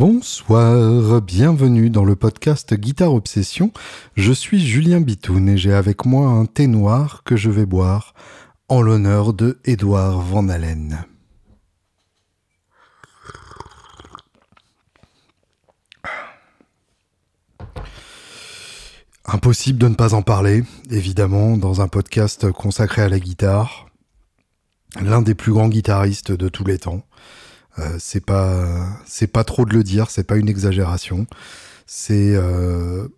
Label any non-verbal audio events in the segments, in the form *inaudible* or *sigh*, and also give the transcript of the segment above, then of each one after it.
Bonsoir, bienvenue dans le podcast Guitare Obsession. Je suis Julien Bitoun et j'ai avec moi un thé noir que je vais boire en l'honneur de Édouard Van Allen. Impossible de ne pas en parler, évidemment, dans un podcast consacré à la guitare. L'un des plus grands guitaristes de tous les temps. Euh, c'est pas c'est pas trop de le dire, c'est pas une exagération. C'est euh,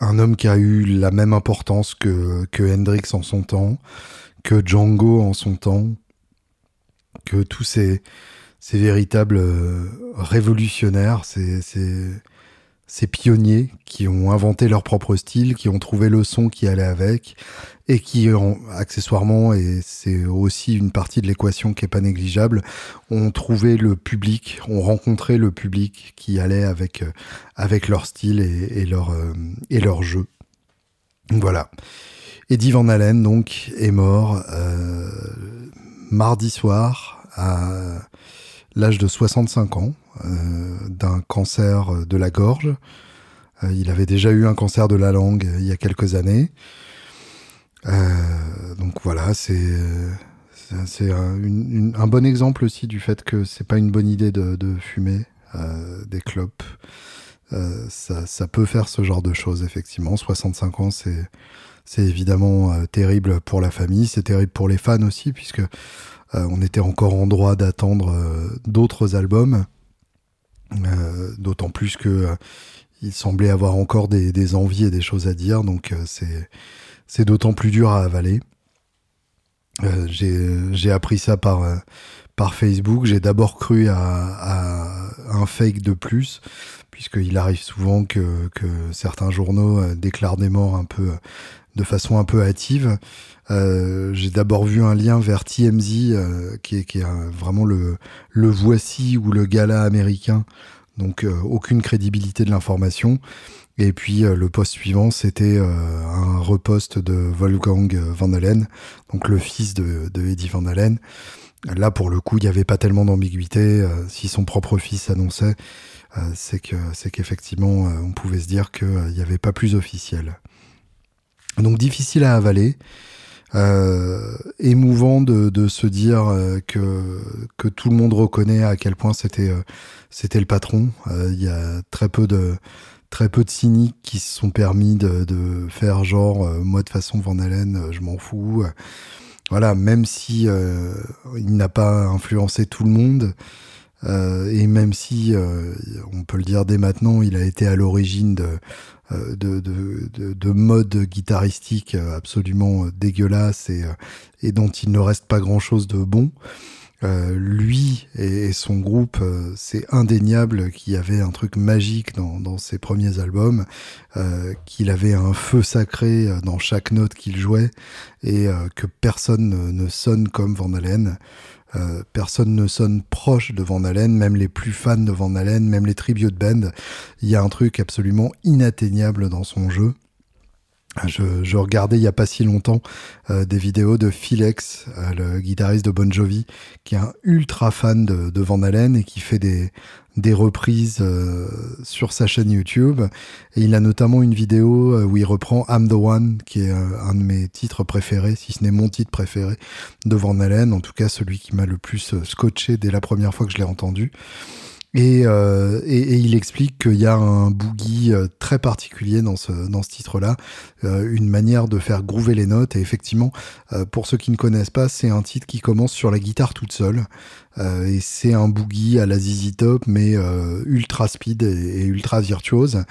un homme qui a eu la même importance que, Hendrix en son temps, que Django en son temps, que tous ces, ces véritables euh, révolutionnaires, ces, ces, ces pionniers qui ont inventé leur propre style, qui ont trouvé le son qui allait avec, et qui ont accessoirement, et c'est aussi une partie de l'équation qui est pas négligeable, ont trouvé le public, ont rencontré le public qui allait avec euh, avec leur style et, leur euh, et leur jeu. Voilà. Eddie Van Halen donc est mort euh, mardi soir à l'âge de 65 ans euh, d'un cancer de la gorge. Euh, il avait déjà eu un cancer de la langue il y a quelques années. Euh, donc voilà, c'est c'est un, bon exemple aussi du fait que c'est pas une bonne idée de, de fumer des clopes. ça, ça, peut faire ce genre de choses effectivement. 65 ans, c'est c'est évidemment terrible pour la famille, c'est terrible pour les fans aussi puisque on était encore en droit d'attendre d'autres albums. Euh, d'autant plus que euh, il semblait avoir encore des, envies et des choses à dire, donc euh, c'est c'est d'autant plus dur à avaler. j'ai appris ça par par Facebook. J'ai d'abord cru à, à, un fake de plus, puisqu'il arrive souvent que, que certains journaux déclarent des morts un peu de façon un peu hâtive. Euh, j'ai d'abord vu un lien vers TMZ, euh, qui est, vraiment le, voici ou le gala américain, donc euh, aucune crédibilité de l'information. Et puis le poste suivant, c'était un repost de Wolfgang Van Halen, donc le fils de, Eddie Van Halen. Là, pour le coup, il n'y avait pas tellement d'ambiguïté. si son propre fils annonçait, c'est qu'effectivement, on pouvait se dire qu'il n'y avait pas plus officiel. Donc difficile à avaler. Euh, émouvant de, de, se dire euh, que, que tout le monde reconnaît à quel point c'était euh, c'était le patron. Euh, il y a très peu de très peu de cyniques qui se sont permis de, de faire genre moi de façon Van Halen je m'en fous. Voilà, même si il n'a pas influencé tout le monde. et même si, on peut le dire dès maintenant, il a été à l'origine de, euh, de, de, de, de, mode guitaristique absolument dégueulasse et, euh, et dont il ne reste pas grand-chose de bon. Euh, lui et, son groupe, euh, c'est indéniable qu'il y avait un truc magique dans, dans ses premiers albums, euh, qu'il avait un feu sacré dans chaque note qu'il jouait et que personne ne, ne, sonne comme Van Halen. Euh, personne ne sonne proche de Van Halen, même les plus fans de Van Halen, même les tribute band. Il y a un truc absolument inatteignable dans son jeu. Je, je, regardais il y a pas si longtemps euh, des vidéos de Philex, euh, le guitariste de Bon Jovi, qui est un ultra fan de, de Van Halen et qui fait des, des reprises euh, sur sa chaîne YouTube. Et il a notamment une vidéo où il reprend I'm the One, qui est un de mes titres préférés, si ce n'est mon titre préféré de Van Halen, en tout cas celui qui m'a le plus scotché dès la première fois que je l'ai entendu. Euh, et, et, il explique qu'il y a un boogie euh, très particulier dans ce, dans ce titre-là, euh, une manière de faire groover les notes. Et effectivement, pour ceux qui ne connaissent pas, c'est un titre qui commence sur la guitare toute seule. et c'est un boogie à la ZZ Top, mais ultra speed et, ultra virtuose.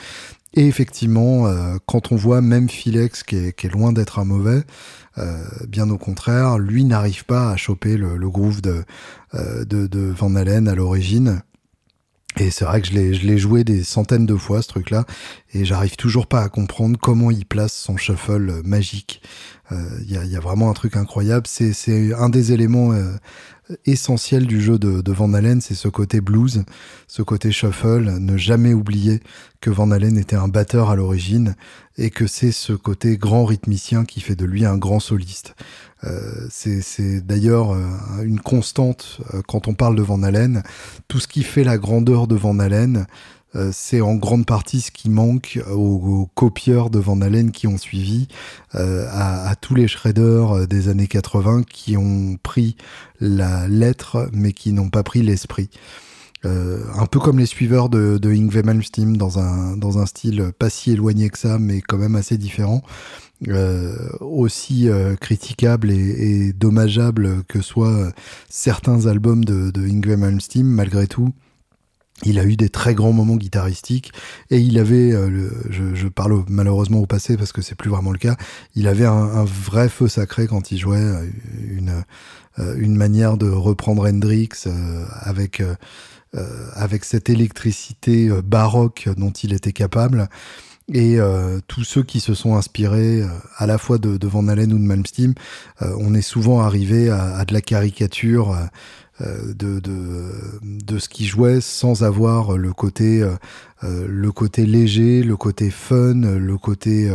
Et effectivement, quand on voit même Philex, qui est, qui est loin d'être un mauvais, bien au contraire, lui n'arrive pas à choper le, le groove de, de, de Van Halen à l'origine. Et c'est vrai que je l'ai, joué des centaines de fois ce truc-là, et j'arrive toujours pas à comprendre comment il place son shuffle magique. Il euh, y, a, y, a, vraiment un truc incroyable. C'est, un des éléments euh, essentiel du jeu de, de Van Halen, c'est ce côté blues, ce côté shuffle, ne jamais oublier que Van Halen était un batteur à l'origine et que c'est ce côté grand rythmicien qui fait de lui un grand soliste. Euh, c'est d'ailleurs euh, une constante quand on parle de Van Halen. Tout ce qui fait la grandeur de Van Halen, euh, c'est en grande partie ce qui manque aux, copieurs de Van Halen qui ont suivi, euh, à, tous les shredders euh, des années 80 qui ont pris la lettre mais qui n'ont pas pris l'esprit. un peu comme les suiveurs de, de Malmsteen dans un, dans un style pas si éloigné que ça mais quand même assez différent. aussi critiquable et, et, dommageable que soient certains albums de, de Malmsteen, malgré tout, il a eu des très grands moments guitaristiques et il avait, euh, je, parle malheureusement au passé parce que c'est plus vraiment le cas, il avait un, vrai feu sacré quand il jouait euh, une, euh, une manière de reprendre Hendrix avec, avec cette électricité baroque dont il était capable. Et tous ceux qui se sont inspirés à la fois de, Van Halen ou de Malmsteen, on est souvent arrivé à, à de la caricature euh, de, de, de, ce qui jouait sans avoir le côté, euh, euh, le côté léger, le côté fun, le côté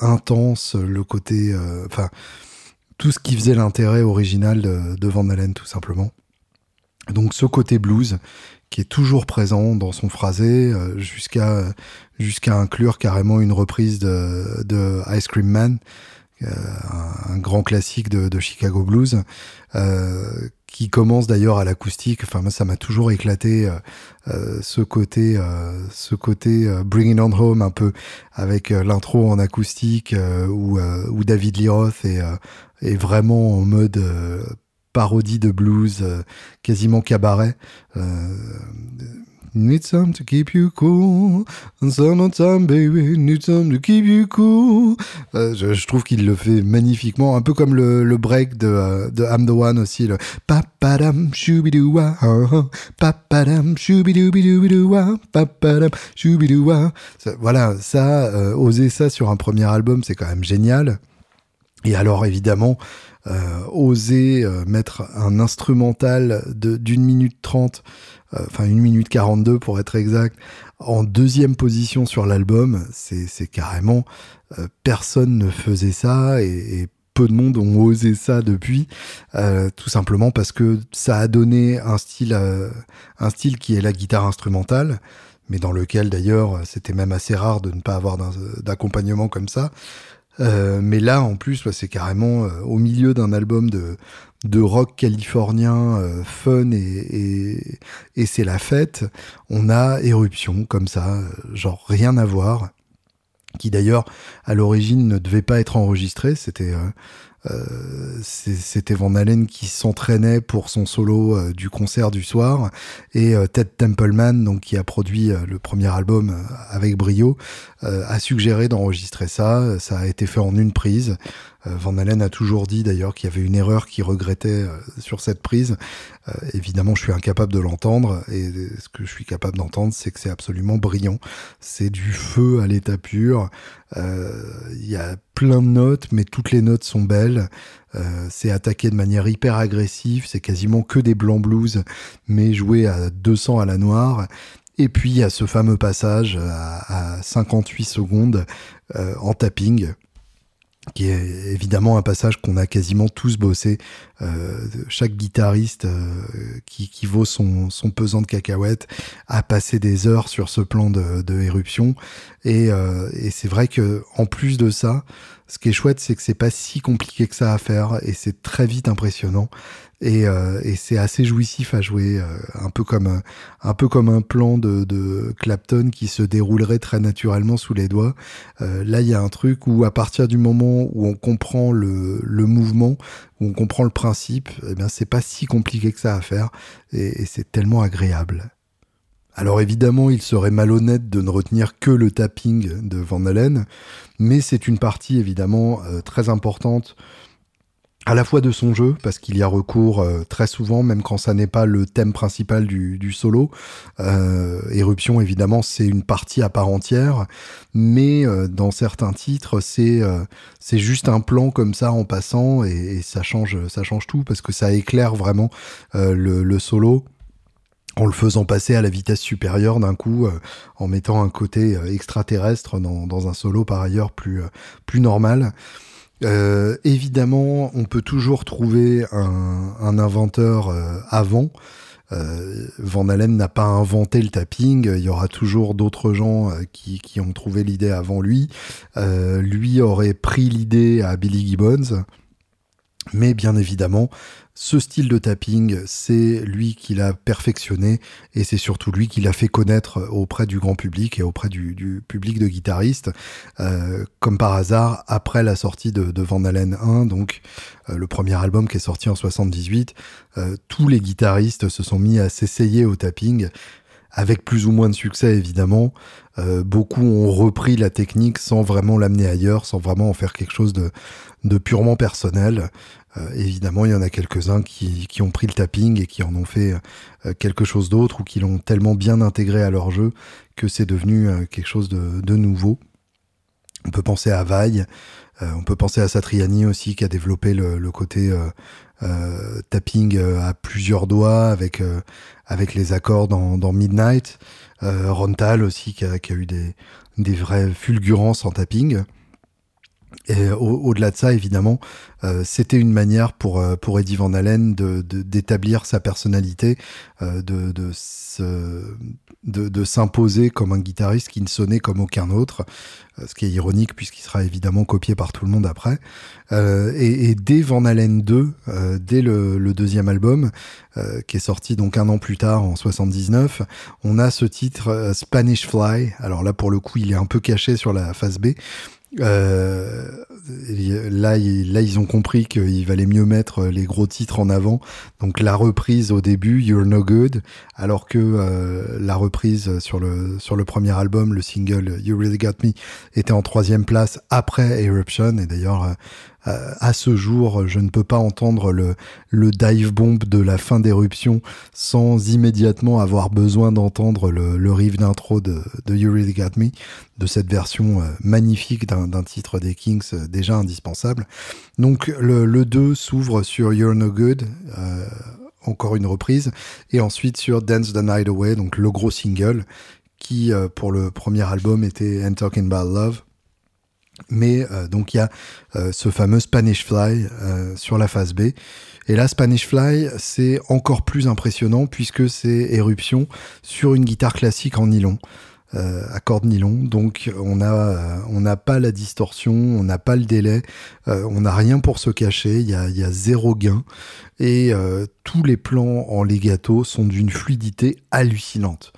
intense, le côté. Enfin, tout ce qui faisait l'intérêt original de, de, Van Halen, tout simplement. Donc, ce côté blues qui est toujours présent dans son phrasé jusqu'à jusqu'à inclure carrément une reprise de, de Ice Cream Man un, grand classique de, de Chicago Blues, euh, qui commence d'ailleurs à l'acoustique. Enfin, moi, ça m'a toujours éclaté euh, euh ce côté, euh, ce côté euh, Bring It On Home un peu avec l'intro en acoustique où, où David Lee Roth est vraiment en mode parodie de blues, quasiment cabaret. Need some to keep you cool. time, baby. Need some to keep you cool. Euh, je, trouve qu'il le fait magnifiquement. Un peu comme le, break de, euh, de I'm the One aussi. Le papadam. Papadam shoobidoubidoubidoua. Papadam. Voilà, ça, euh, oser ça sur un premier album, c'est quand même génial. Et alors, évidemment, oser euh, mettre un instrumental d'une minute trente euh, enfin une minute 42 pour être exact, en deuxième position sur l'album, c'est carrément euh, personne ne faisait ça et, peu de monde ont osé ça depuis, euh, tout simplement parce que ça a donné un style, un style qui est la guitare instrumentale, mais dans lequel d'ailleurs c'était même assez rare de ne pas avoir d'accompagnement comme ça. Mais là, en plus, c'est carrément au milieu d'un album de, de rock californien euh, fun et, et, c'est la fête, on a Éruption comme ça, genre rien à voir, qui d'ailleurs à l'origine ne devait pas être enregistré, c'était euh, euh, c'était Van Halen qui s'entraînait pour son solo euh, du concert du soir et euh, Ted Templeman, donc qui a produit le premier album avec brio, a suggéré d'enregistrer ça. Ça a été fait en une prise. Van Halen a toujours dit d'ailleurs qu'il y avait une erreur qu'il regrettait sur cette prise. évidemment, je suis incapable de l'entendre et ce que je suis capable d'entendre, c'est que c'est absolument brillant. C'est du feu à l'état pur. Il y a plein de notes, mais toutes les notes sont belles. Euh, c'est attaqué de manière hyper agressive, c'est quasiment que des blancs blues, mais joué à 200 à la noire. Et puis il y a ce fameux passage à, 58 secondes euh, en tapping qui est évidemment un passage qu'on a quasiment tous bossé. Euh, chaque guitariste euh, qui, qui, vaut son, son, pesant de cacahuètes a passé des heures sur ce plan de, de éruption. Et, euh, et c'est vrai que en plus de ça, ce qui est chouette, c'est que c'est pas si compliqué que ça à faire et c'est très vite impressionnant. Et, euh, et c'est assez jouissif à jouer, euh, un peu comme un peu comme un plan de, de, Clapton qui se déroulerait très naturellement sous les doigts. Euh, là, il y a un truc où à partir du moment où on comprend le, le mouvement, où on comprend le principe, eh bien c'est pas si compliqué que ça à faire et, et c'est tellement agréable. Alors évidemment, il serait malhonnête de ne retenir que le tapping de Van Halen, mais c'est une partie évidemment très importante à la fois de son jeu, parce qu'il y a recours euh, très souvent, même quand ça n'est pas le thème principal du, du solo. Euh, Éruption, évidemment, c'est une partie à part entière, mais euh, dans certains titres, c'est euh, c'est juste un plan comme ça en passant, et, et, ça change ça change tout, parce que ça éclaire vraiment le, le, solo en le faisant passer à la vitesse supérieure d'un coup, en mettant un côté extraterrestre dans, dans, un solo par ailleurs plus, plus normal. Euh, évidemment, on peut toujours trouver un, inventeur euh, avant. Euh, Van Allen n'a pas inventé le tapping, il y aura toujours d'autres gens euh, qui, qui, ont trouvé l'idée avant lui. Lui aurait pris l'idée à Billy Gibbons, mais bien évidemment, ce style de tapping, c'est lui qui l'a perfectionné et c'est surtout lui qui l'a fait connaître auprès du grand public et auprès du, public de guitaristes. Euh, comme par hasard, après la sortie de, Van Halen 1, donc euh, le premier album qui est sorti en 78, euh, tous les guitaristes se sont mis à s'essayer au tapping avec plus ou moins de succès évidemment. Euh, beaucoup ont repris la technique sans vraiment l'amener ailleurs, sans vraiment en faire quelque chose de purement personnel. Euh, évidemment, il y en a quelques-uns qui, qui, ont pris le tapping et qui en ont fait euh, quelque chose d'autre ou qui l'ont tellement bien intégré à leur jeu que c'est devenu euh, quelque chose de, de, nouveau. On peut penser à Vaille, euh, on peut penser à Satriani aussi qui a développé le, le côté euh, tapping à plusieurs doigts avec, avec les accords dans, dans Midnight. Rontal aussi qui a, qui a eu des, des vraies fulgurances en tapping. Et au-delà de ça, évidemment, euh, c'était une manière pour euh, pour Eddie Van Halen de d'établir sa personnalité, euh, de de, se, de, de s'imposer comme un guitariste qui ne sonnait comme aucun autre, ce qui est ironique puisqu'il sera évidemment copié par tout le monde après. Et, et, dès Van Halen 2, dès le, le, deuxième album qui est sorti donc un an plus tard en 79, on a ce titre Spanish Fly. Alors là, pour le coup, il est un peu caché sur la face B. Euh, là, là, ils ont compris qu'il valait mieux mettre les gros titres en avant. Donc la reprise au début, You're No Good, alors que euh, la reprise sur le sur le premier album, le single You Really Got Me, était en troisième place après Eruption. Et d'ailleurs, euh, euh, à ce jour, je ne peux pas entendre le, le dive bomb de la fin d'éruption sans immédiatement avoir besoin d'entendre le, le riff d'intro de, You Really Got Me, de cette version magnifique d'un titre des Kings déjà indispensable. Donc le, le 2 s'ouvre sur You're No Good. Encore une reprise, et ensuite sur Dance the Night Away, donc le gros single, qui pour le premier album était And Talking About Love, mais euh, donc il y a euh, ce fameux Spanish Fly euh, sur la phase B. Et là, Spanish Fly, c'est encore plus impressionnant puisque c'est éruption sur une guitare classique en nylon. À corde nylon, donc on a on n'a pas la distorsion, on n'a pas le délai, on n'a rien pour se cacher, il y a, y a zéro gain et tous les plans en legato sont d'une fluidité hallucinante.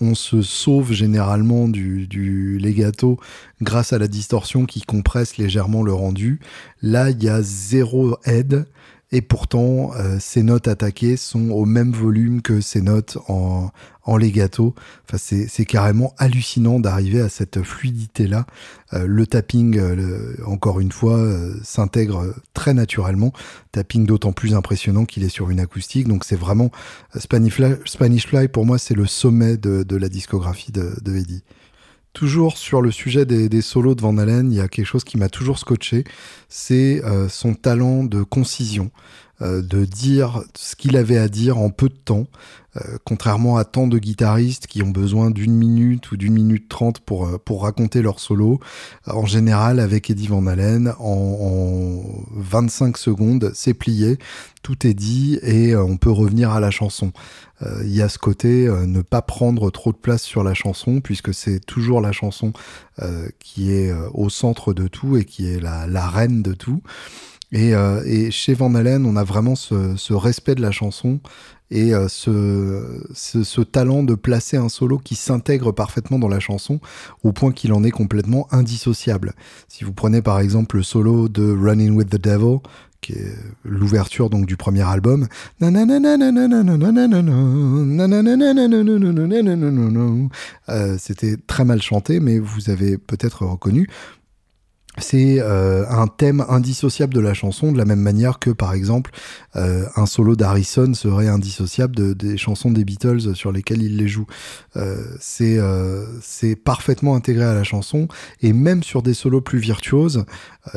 on se sauve généralement du, du legato grâce à la distorsion qui compresse légèrement le rendu. Là, il y a zéro aide et pourtant euh, ces notes attaquées sont au même volume que ces notes en, en legato. Enfin, c'est carrément hallucinant d'arriver à cette fluidité-là. Euh, le tapping, euh, encore une fois, euh, s'intègre très naturellement. Tapping d'autant plus impressionnant qu'il est sur une acoustique. Donc c'est vraiment Spanish Fly, Spanish Fly, pour moi, c'est le sommet de, de, la discographie de, de Eddie. Toujours sur le sujet des, solos de Van Halen, il y a quelque chose qui m'a toujours scotché, c'est euh, son talent de concision, de dire ce qu'il avait à dire en peu de temps, euh, contrairement à tant de guitaristes qui ont besoin d'une minute ou d'une minute trente pour, euh, pour raconter leur solo. En général, avec Eddie Van Halen, en, en 25 secondes, c'est plié, tout est dit et on peut revenir à la chanson. Il y a ce côté ne pas prendre trop de place sur la chanson puisque c'est toujours la chanson qui est au centre de tout et qui est la, la reine de tout. Et, euh, et, chez Van Halen, on a vraiment ce, respect de la chanson et euh, ce, talent de placer un solo qui s'intègre parfaitement dans la chanson au point qu'il en est complètement indissociable. Si vous prenez par exemple le solo de Running with the Devil, qui est l'ouverture donc du premier album, euh, c'était très mal chanté, mais vous avez peut-être reconnu c'est euh, un thème indissociable de la chanson, de la même manière que, par exemple, euh, un solo d'Harrison serait indissociable de, des chansons des Beatles sur lesquelles il les joue. Euh, c'est c'est parfaitement intégré à la chanson, et même sur des solos plus virtuoses,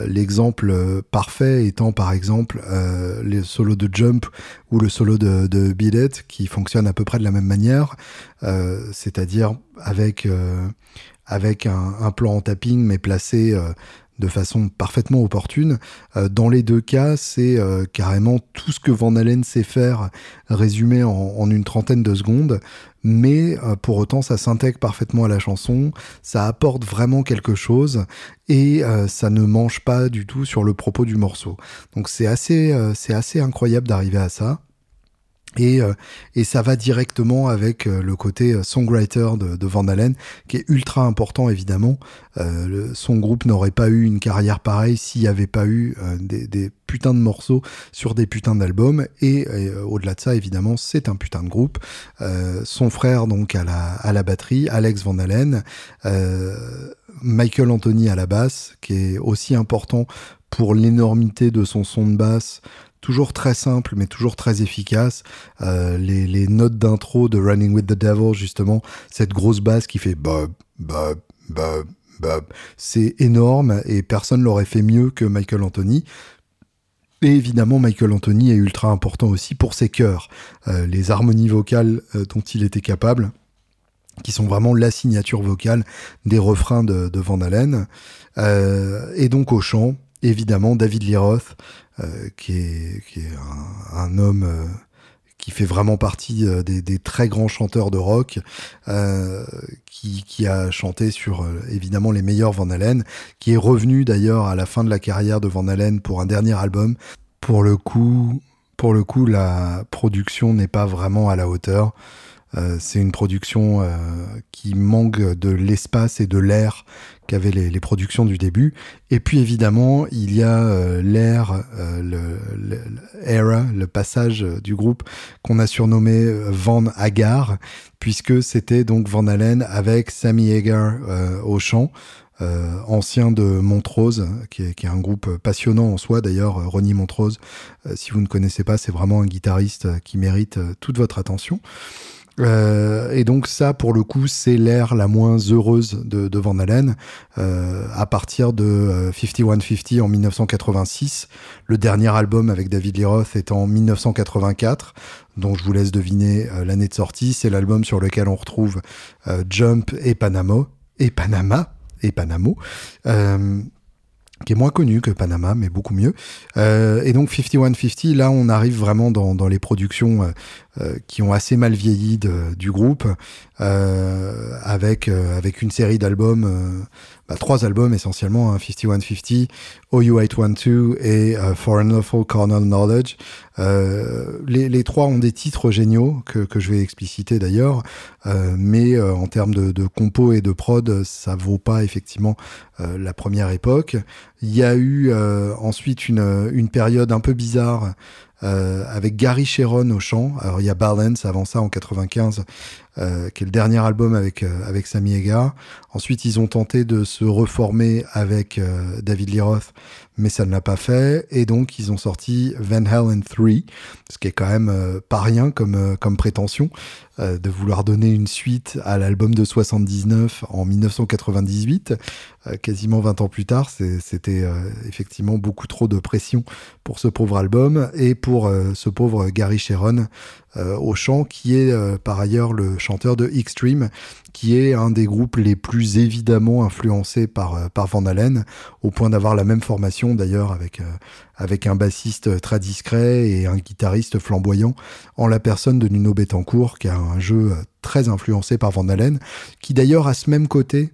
l'exemple parfait étant, par exemple, les solos de Jump ou le solo de, de Beat qui fonctionnent à peu près de la même manière, c'est-à-dire avec avec un, un, plan en tapping mais placé de façon parfaitement opportune. Euh, dans les deux cas, c'est euh, carrément tout ce que Van Halen sait faire résumé en, une trentaine de secondes, mais euh, pour autant ça s'intègre parfaitement à la chanson, ça apporte vraiment quelque chose et ça ne mange pas du tout sur le propos du morceau. Donc c'est assez, c'est assez incroyable d'arriver à ça. Et, euh, et, ça va directement avec euh, le côté euh, songwriter de, Van Halen, qui est ultra important évidemment. son groupe n'aurait pas eu une carrière pareille s'il n'y avait pas eu des, putains de morceaux sur des putains d'albums. Et, au-delà de ça, évidemment, c'est un putain de groupe. son frère donc à la, à la batterie, Alex Van Halen, Michael Anthony à la basse, qui est aussi important pour l'énormité de son son de basse, toujours très simple, mais toujours très efficace. Euh, les, notes d'intro de Running with the Devil, justement, cette grosse basse qui fait bob, bob, bob, bob, c'est énorme et personne l'aurait fait mieux que Michael Anthony. Et évidemment, Michael Anthony est ultra important aussi pour ses chœurs, euh, les harmonies vocales euh, dont il était capable qui sont vraiment la signature vocale des refrains de, Van Halen. Et donc au chant, évidemment, David Lee Roth, euh, qui est, un, homme euh, qui fait vraiment partie euh, des, très grands chanteurs de rock, qui, a chanté sur évidemment les meilleurs Van Halen, qui est revenu d'ailleurs à la fin de la carrière de Van Halen pour un dernier album. Pour le coup, la production n'est pas vraiment à la hauteur. Euh, c'est une production euh, qui manque de l'espace et de l'air qu'avaient les, les, productions du début. Et puis évidemment, il y a euh, l'air, le, le, era, le passage du groupe qu'on a surnommé Van Hagar, puisque c'était donc Van Halen avec Sammy Hagar au chant. Euh, ancien de Montrose, qui est, qui est, un groupe passionnant en soi. D'ailleurs, Ronnie Montrose, si vous ne connaissez pas, c'est vraiment un guitariste qui mérite toute votre attention. Euh, et donc ça, pour le coup, c'est l'ère la moins heureuse de, Van Halen. Euh, à partir de 5150 euh, en 1986, le dernier album avec David Lee Roth est en 1984, dont je vous laisse deviner l'année de sortie. C'est l'album sur lequel on retrouve Jump et Panama et Panama et Panamo qui est moins connu que Panama, mais beaucoup mieux. Et donc 5150, là on arrive vraiment dans, les productions qui ont assez mal vieilli de, du groupe, euh, avec, euh, avec une série d'albums, bah, trois albums essentiellement, hein, 5150, OU812 et For an Awful Knowledge. les, les trois ont des titres géniaux que, que je vais expliciter d'ailleurs, mais en termes de, de compo et de prod, ça vaut pas effectivement la première époque. Il y a eu ensuite une, une période un peu bizarre euh, avec Gary Sharon au chant. Alors il y a Balance avant ça en 95, euh, qui est le dernier album avec euh, avec Sammy Hagar. Ensuite ils ont tenté de se reformer avec euh, David Lee Roth, mais ça ne l'a pas fait. Et donc ils ont sorti Van Halen 3, ce qui est quand même pas rien comme comme prétention de vouloir donner une suite à l'album de 79 en 1998. quasiment 20 ans plus tard, c'était effectivement beaucoup trop de pression pour ce pauvre album et pour euh, ce pauvre Gary Sharon euh, au chant, qui est euh, par ailleurs le chanteur de Extreme, qui est un des groupes les plus évidemment influencés par, par Van Halen, au point d'avoir la même formation d'ailleurs avec, avec un bassiste très discret et un guitariste flamboyant, en la personne de Nuno Betancourt, qui a un jeu très influencé par Van Halen, qui d'ailleurs a ce même côté.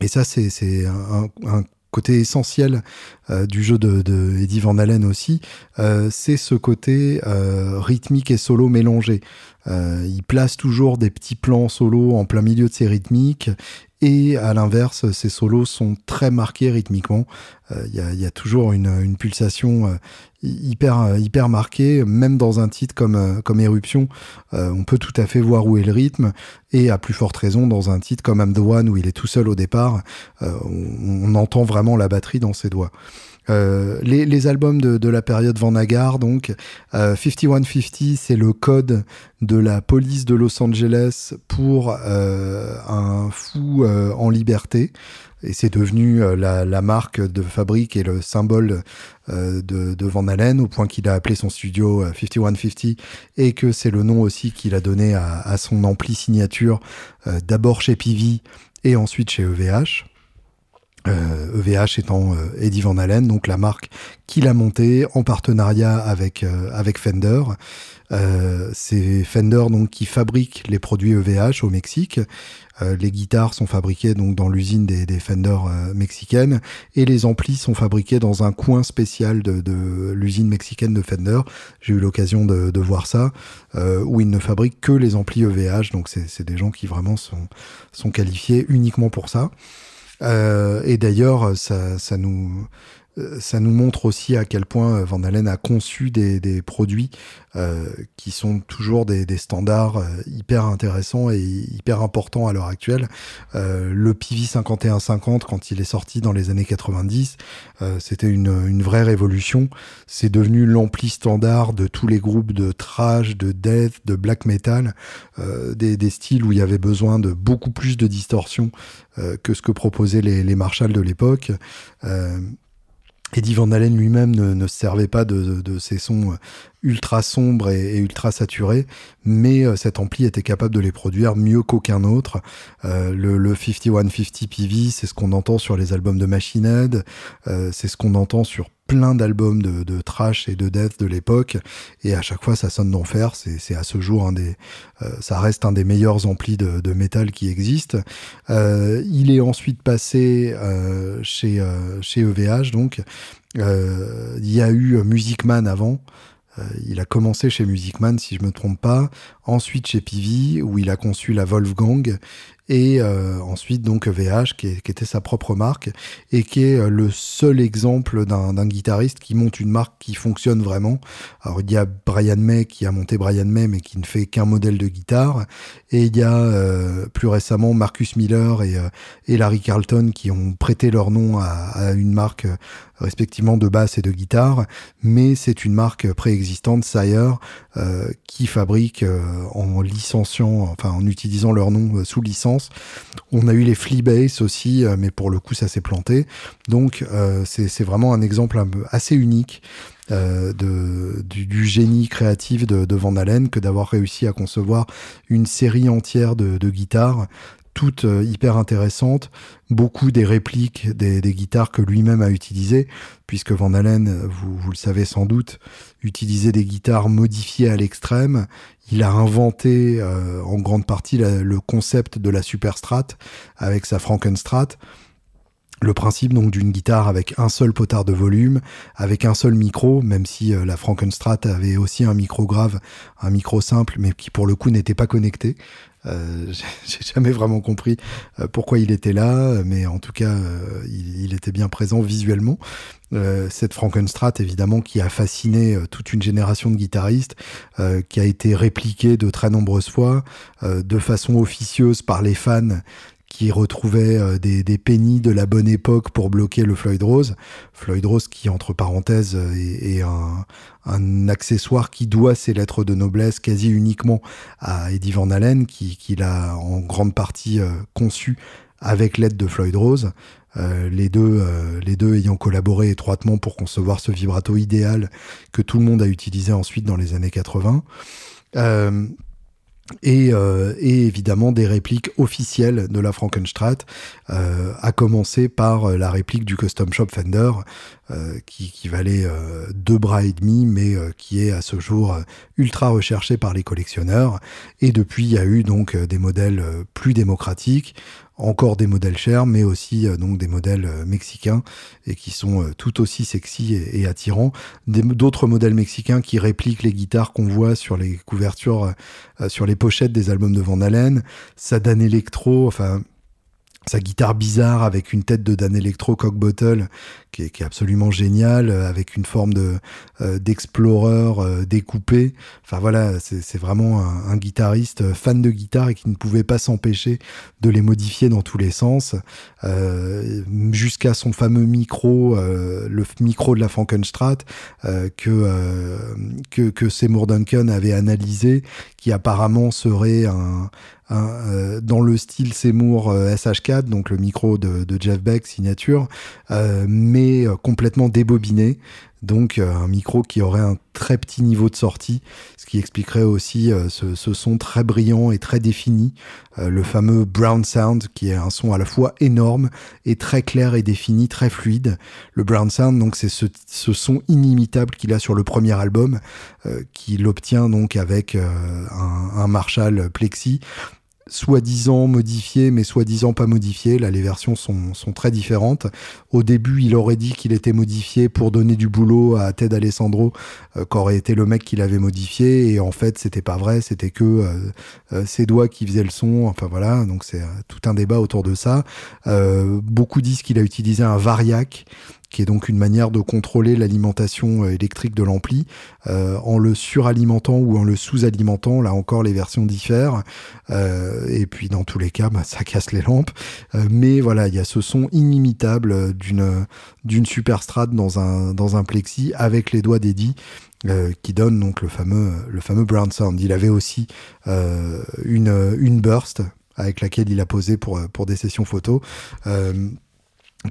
Et ça, c'est un, côté essentiel euh, du jeu de, Eddie Van Halen aussi, euh, c'est ce côté euh, rythmique et solo mélangé. il place toujours des petits plans solo en plein milieu de ses rythmiques et à l'inverse, ces solos sont très marqués rythmiquement. il y a, y, a, toujours une, pulsation hyper hyper marquée, même dans un titre comme comme Éruption, on peut tout à fait voir où est le rythme et à plus forte raison dans un titre comme I'm the One où il est tout seul au départ, on entend vraiment la batterie dans ses doigts. Euh, les, albums de, la période Van Agar, donc euh, 5150, c'est le code de la police de Los Angeles pour euh, un fou euh, en liberté. Et c'est devenu euh, la, marque de fabrique et le symbole de, Van Halen, au point qu'il a appelé son studio 5150 et que c'est le nom aussi qu'il a donné à, à son ampli signature, d'abord chez Pivi et ensuite chez EVH. EVH euh, e étant euh, Eddie Van Halen, donc la marque qu'il a montée en partenariat avec euh, avec Fender. c'est Fender donc qui fabrique les produits EVH au Mexique. les guitares sont fabriquées donc dans l'usine des, des Fender mexicaines et les amplis sont fabriqués dans un coin spécial de, de l'usine mexicaine de Fender. J'ai eu l'occasion de, de, voir ça où ils ne fabriquent que les amplis EVH. Donc c'est des gens qui vraiment sont sont qualifiés uniquement pour ça. Euh, et d'ailleurs, ça, ça nous ça nous montre aussi à quel point euh, Van Halen a conçu des, des produits euh, qui sont toujours des, des, standards hyper intéressants et hyper importants à l'heure actuelle. Euh, le PV 5150, quand il est sorti dans les années 90, euh, c'était une, une, vraie révolution. C'est devenu l'ampli standard de tous les groupes de trash, de death, de black metal, des, des, styles où il y avait besoin de beaucoup plus de distorsion que ce que proposaient les, les Marshall de l'époque. Eddie Van Halen lui-même ne, se servait pas de, de, de, ces sons euh, ultra sombres et, ultra saturés, mais euh, cet ampli était capable de les produire mieux qu'aucun autre. Euh, le, le 5150 PV, c'est ce qu'on entend sur les albums de Machine Head, euh, c'est ce qu'on entend sur plein d'albums de, trash et de death de l'époque et à chaque fois ça sonne d'enfer. C'est à ce jour un des ça reste un des meilleurs amplis de, métal qui existent euh, il est ensuite passé chez chez EVH donc. Il y a eu Music Man avant il a commencé chez Music Man, si je me trompe pas, ensuite chez Pivi, où il a conçu la Wolfgang, et euh, ensuite donc VH qui, qui, était sa propre marque et qui est euh, le seul exemple d'un guitariste qui monte une marque qui fonctionne vraiment. Alors il y a Brian May qui a monté Brian May mais qui ne fait qu'un modèle de guitare et il y a euh, plus récemment Marcus Miller et, euh, et, Larry Carlton qui ont prêté leur nom à, à une marque euh, respectivement de basse et de guitare, mais c'est une marque préexistante, Sire, euh, qui fabrique en licenciant, enfin en utilisant leur nom sous licence. On a eu les Fleabase aussi, mais pour le coup ça s'est planté. Donc c'est vraiment un exemple assez unique euh, du, génie créatif de, Van Halen que d'avoir réussi à concevoir une série entière de guitares toutes euh, hyper intéressantes, beaucoup des répliques des, guitares que lui-même a utilisées, puisque Van Halen, vous, le savez sans doute, utilisait des guitares modifiées à l'extrême. Il a inventé euh, en grande partie le concept de la superstrat avec sa Frankenstrat le principe donc d'une guitare avec un seul potard de volume, avec un seul micro, même si euh, la Frankenstrat avait aussi un micro grave, un micro simple, mais qui pour le coup n'était pas connecté. Euh, *laughs* J'ai jamais vraiment compris euh, pourquoi il était là, mais en tout cas, euh, il, il, était bien présent visuellement. Euh, cette Frankenstrat, évidemment, qui a fasciné euh, toute une génération de guitaristes, qui a été répliquée de très nombreuses fois, de façon officieuse par les fans qui retrouvait euh, des, des pennies de la bonne époque pour bloquer le Floyd Rose. Floyd Rose qui, entre parenthèses, euh, est, est un, un, accessoire qui doit ses lettres de noblesse quasi uniquement à Eddie Van Halen, qui, qui l'a en grande partie euh, conçu avec l'aide de Floyd Rose. Les, deux, les deux ayant collaboré étroitement pour concevoir ce vibrato idéal que tout le monde a utilisé ensuite dans les années 80. Euh, et, euh, et, évidemment des répliques officielles de la Frankenstrat, euh, à commencer par euh, la réplique du Custom Shop Fender, qui, qui, valait euh, deux bras et demi, mais euh, qui est à ce jour ultra recherché par les collectionneurs. Et depuis, il y a eu donc des modèles plus démocratiques, encore des modèles chers, mais aussi euh, donc des modèles euh, mexicains et qui sont euh, tout aussi sexy et, et attirants. D'autres modèles mexicains qui répliquent les guitares qu'on voit sur les couvertures, sur les pochettes des albums de Van Halen, Sadan Electro, enfin sa guitare bizarre avec une tête de Dan Electro Cock Bottle qui est, absolument génial euh, avec une forme de euh, d'explorer euh, découpé. Enfin voilà, c'est vraiment un, guitariste fan de guitare et qui ne pouvait pas s'empêcher de les modifier dans tous les sens jusqu'à son fameux micro, le micro de la Frankenstrat que, que que Seymour Duncan avait analysé, qui apparemment serait un euh, dans le style Seymour euh, SH4, donc le micro de, Jeff Beck signature, euh, mais complètement débobiné. Donc un micro qui aurait un très petit niveau de sortie, ce qui expliquerait aussi ce, son très brillant et très défini, le fameux Brown Sound, qui est un son à la fois énorme et très clair et défini, très fluide. Le Brown Sound, donc c'est ce, son inimitable qu'il a sur le premier album, qu'il obtient donc avec un, un Marshall Plexi soi-disant modifié, mais soi-disant pas modifié. Là, les versions sont, sont, très différentes. Au début, il aurait dit qu'il était modifié pour donner du boulot à Ted Alessandro, euh, qu'aurait été le mec qui l'avait modifié. Et en fait, c'était pas vrai. C'était que euh, euh, ses doigts qui faisaient le son. Enfin voilà. Donc c'est tout un débat autour de ça. beaucoup disent qu'il a utilisé un variac qui est donc une manière de contrôler l'alimentation euh, électrique de l'ampli euh, en le suralimentant ou en le sous-alimentant. Là encore, les versions diffèrent. Euh, et puis dans tous les cas, bah, ça casse les lampes. mais voilà, il y a ce son inimitable d'une d'une superstrate dans un dans plexi avec les doigts d'Eddie. qui donne donc le fameux le fameux brown sound. Il avait aussi une burst avec laquelle il a posé pour pour des sessions photos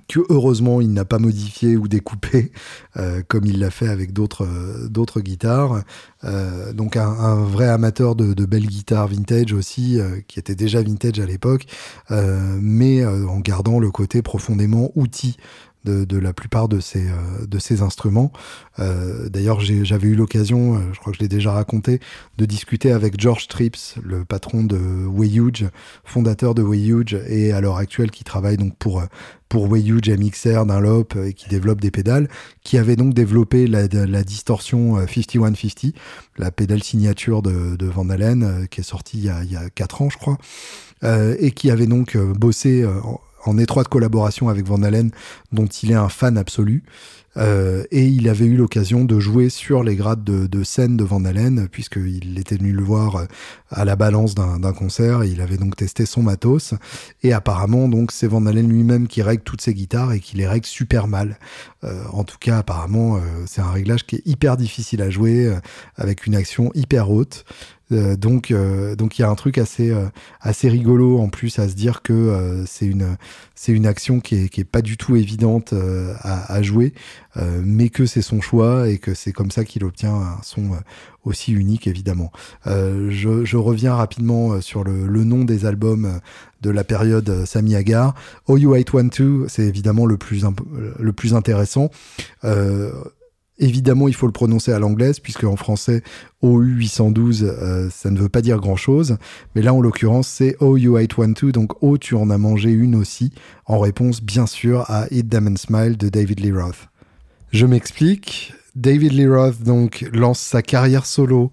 que heureusement il n'a pas modifié ou découpé euh, comme il l'a fait avec d'autres euh, d'autres guitares. Euh, donc un, vrai amateur de, belles guitares vintage aussi, qui était déjà vintage à l'époque, mais en gardant le côté profondément outil de, la plupart de ces, euh, de ces instruments. Euh, d'ailleurs, j'avais eu l'occasion, euh, je crois que je l'ai déjà raconté, de discuter avec George Trips, le patron de Wayhuge, fondateur de Wayhuge, et à l'heure actuelle qui travaille donc pour pour Wayhuge MXR Dunlop et qui développe des pédales, qui avait donc développé la, la distorsion 5150, la pédale signature de, Van Halen, qui est sortie il y a, il y a 4 ans, je crois, et qui avait donc bossé en étroite collaboration avec Van Halen, dont il est un fan absolu. Euh, et il avait eu l'occasion de jouer sur les grades de, scène de Van Halen, puisqu'il était venu le voir euh, à la balance d'un concert, et il avait donc testé son matos. Et apparemment, donc, c'est Van Halen lui-même qui règle toutes ses guitares et qui les règle super mal. Euh, en tout cas, apparemment, c'est un réglage qui est hyper difficile à jouer, avec une action hyper haute. Euh, donc, euh, donc il y a un truc assez, euh, assez rigolo en plus à se dire que c'est une, c'est une action qui est, qui est pas du tout évidente à, jouer, mais que c'est son choix et que c'est comme ça qu'il obtient un son aussi unique évidemment. Je, reviens rapidement sur le, le, nom des albums de la période Sami Agar. Oh You 812, c'est évidemment le plus, le plus intéressant. Évidemment, il faut le prononcer à l'anglaise, puisque en français, OU812, euh, ça ne veut pas dire grand-chose. Mais là, en l'occurrence, c'est OU812, donc O, tu en as mangé une aussi, en réponse, bien sûr, à Them and Smile de David Lee Roth. Je m'explique. David Lee Roth, donc, lance sa carrière solo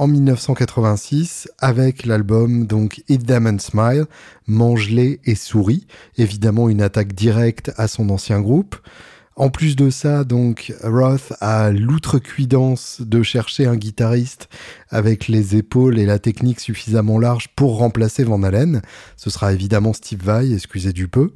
en 1986 avec l'album donc Eat Them and Smile, Mange-les et souris, évidemment une attaque directe à son ancien groupe. En plus de ça, donc, Roth a l'outrecuidance de chercher un guitariste avec les épaules et la technique suffisamment large pour remplacer Van Halen. Ce sera évidemment Steve Vai, excusez du peu.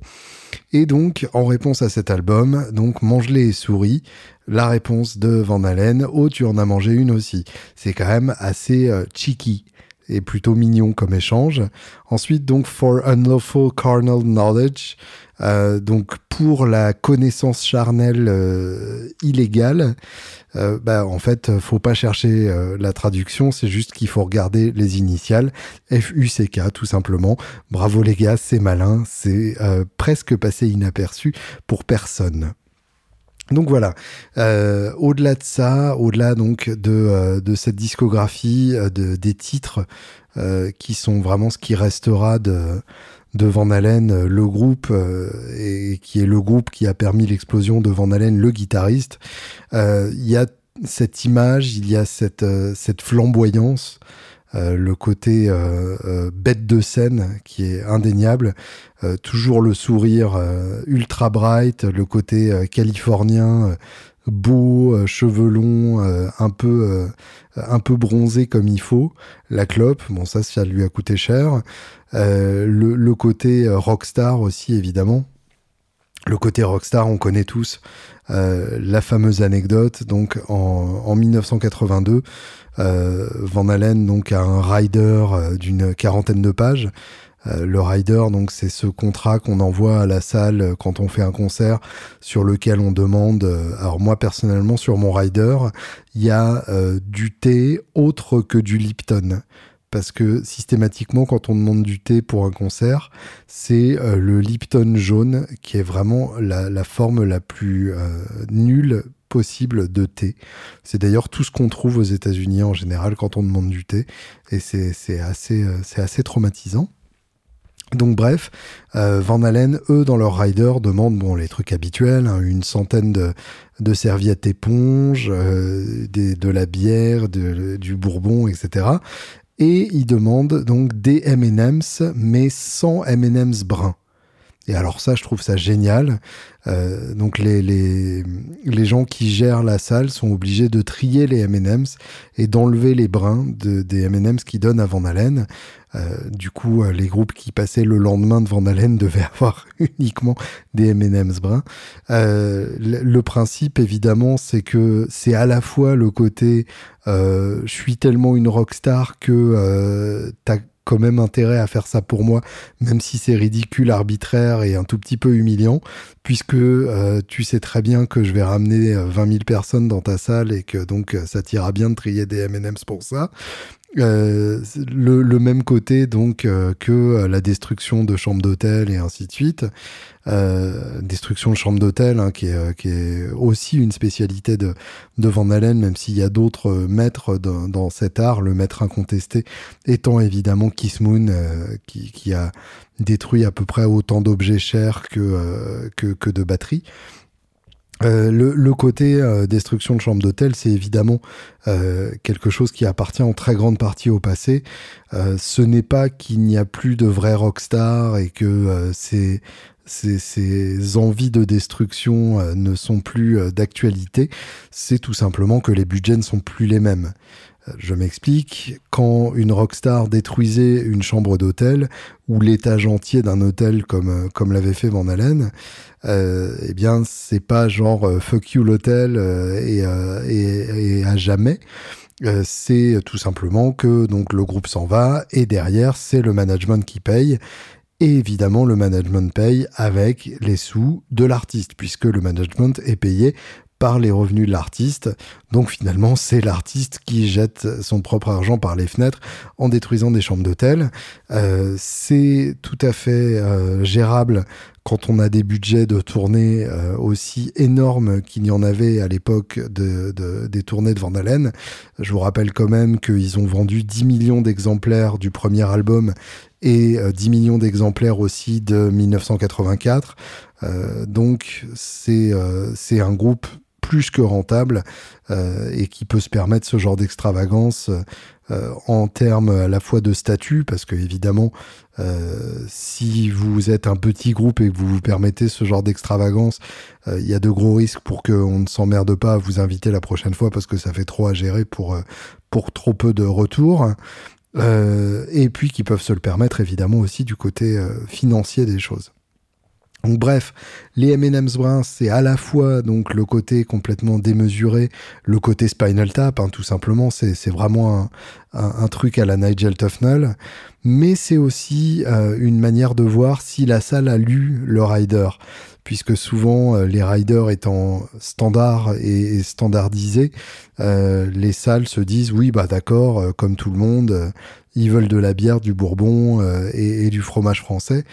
Et donc, en réponse à cet album, donc, mange-les et souris, la réponse de Van Halen, oh, tu en as mangé une aussi. C'est quand même assez euh, cheeky et plutôt mignon comme échange. Ensuite, donc, For Unlawful Carnal Knowledge, euh, donc pour la connaissance charnelle euh, illégale, euh, bah, en fait, faut pas chercher la traduction, c'est juste qu'il faut regarder les initiales F-U-C-K tout simplement. Bravo les gars, c'est malin, c'est presque passé inaperçu pour personne. Donc voilà. au-delà de ça, au-delà donc de, de cette discographie, de, des titres qui sont vraiment ce qui restera de de Van Halen, euh, le groupe, euh, et qui est le groupe qui a permis l'explosion de Van Halen, le guitariste. Euh, il y a cette image, il y a cette, cette flamboyance le côté bête de scène qui est indéniable, toujours le sourire ultra bright, le côté californien beau, cheveux longs, un peu un peu bronzé comme il faut. La clope, bon ça, ça lui a coûté cher. le, le, côté rockstar aussi, évidemment. Le côté rockstar, on connaît tous euh, la fameuse anecdote. Donc en, en 1982, euh, Van Halen donc a un rider euh, d'une quarantaine de pages. Le rider, donc c'est ce contrat qu'on envoie à la salle quand on fait un concert, sur lequel on demande. alors moi personnellement sur mon rider, il y a du thé autre que du Lipton parce que systématiquement, quand on demande du thé pour un concert, c'est euh, le Lipton jaune qui est vraiment la, forme la plus euh, nulle possible de thé. C'est d'ailleurs tout ce qu'on trouve aux États-Unis en général quand on demande du thé, et c'est assez, euh, assez traumatisant. Donc bref, Van Halen, eux, dans leur rider, demandent bon, les trucs habituels, hein, une centaine de, serviettes éponges, de la bière, du bourbon, etc et il demande donc des M&M's mais sans M&M's bruns. Et alors ça, je trouve ça génial. Euh, donc les, les, les, gens qui gèrent la salle sont obligés de trier les M&M's et d'enlever les brins de, des M&M's qui donnent à Van Halen. Euh, du coup, euh, les groupes qui passaient le lendemain de Van Halen *laughs* devaient avoir uniquement des M&M's bruns. Euh, le, principe, évidemment, c'est que c'est à la fois le côté je suis tellement une rockstar que t'as quand même intérêt à faire ça pour moi, même si c'est ridicule, arbitraire et un tout petit peu humiliant, puisque tu sais très bien que je vais ramener 20 000 personnes dans ta salle et que donc ça t'ira bien de trier des M&M's pour ça. Euh, le, le, même côté donc euh, que euh, la destruction de chambres d'hôtel et ainsi de suite. Destruction de chambres d'hôtel hein, qui, est, qui est aussi une spécialité de, de Van Halen, même s'il y a d'autres maîtres dans, dans, cet art, le maître incontesté étant évidemment Kiss Moon qui, qui, a détruit à peu près autant d'objets chers que, que, que de batteries. Euh, le, côté euh, destruction de chambre d'hôtel, c'est évidemment euh, quelque chose qui appartient en très grande partie au passé. ce n'est pas qu'il n'y a plus de vrais rockstars et que ces, ces, envies de destruction ne sont plus d'actualité. C'est tout simplement que les budgets ne sont plus les mêmes. Je m'explique, quand une rockstar détruisait une chambre d'hôtel ou l'étage entier d'un hôtel comme, comme l'avait fait Van Halen, euh, eh bien, c'est pas genre euh, fuck you l'hôtel euh, et, et, à jamais. c'est tout simplement que donc le groupe s'en va et derrière c'est le management qui paye et évidemment, le management paye avec les sous de l'artiste, puisque le management est payé par les revenus de l'artiste. Donc finalement, c'est l'artiste qui jette son propre argent par les fenêtres en détruisant des chambres d'hôtel. Euh, c'est tout à fait euh, gérable quand on a des budgets de tournée euh, aussi énormes qu'il y en avait à l'époque de, des tournées de Van Halen. Je vous rappelle quand même qu'ils ont vendu 10 millions d'exemplaires du premier album et 10 millions d'exemplaires aussi de 1984. donc c'est un groupe plus que rentable euh, et qui peut se permettre ce genre d'extravagance euh, en termes à la fois de statut, parce que évidemment, euh, si vous êtes un petit groupe et que vous vous permettez ce genre d'extravagance, il y a de gros risques pour qu'on ne s'emmerde pas à vous inviter la prochaine fois parce que ça fait trop à gérer pour, pour trop peu de retours. et puis qui peuvent se le permettre évidemment aussi du côté financier des choses. Donc bref, les M&M's bruns, c'est à la fois donc le côté complètement démesuré, le côté Spinal Tap, hein, tout simplement, c'est vraiment un, truc à la Nigel Tufnell, mais c'est aussi euh, une manière de voir si la salle a lu le rider, puisque souvent euh, les riders étant standards et, standardisés, euh, les salles se disent oui bah d'accord, comme tout le monde, ils veulent de la bière, du bourbon et, et du fromage français.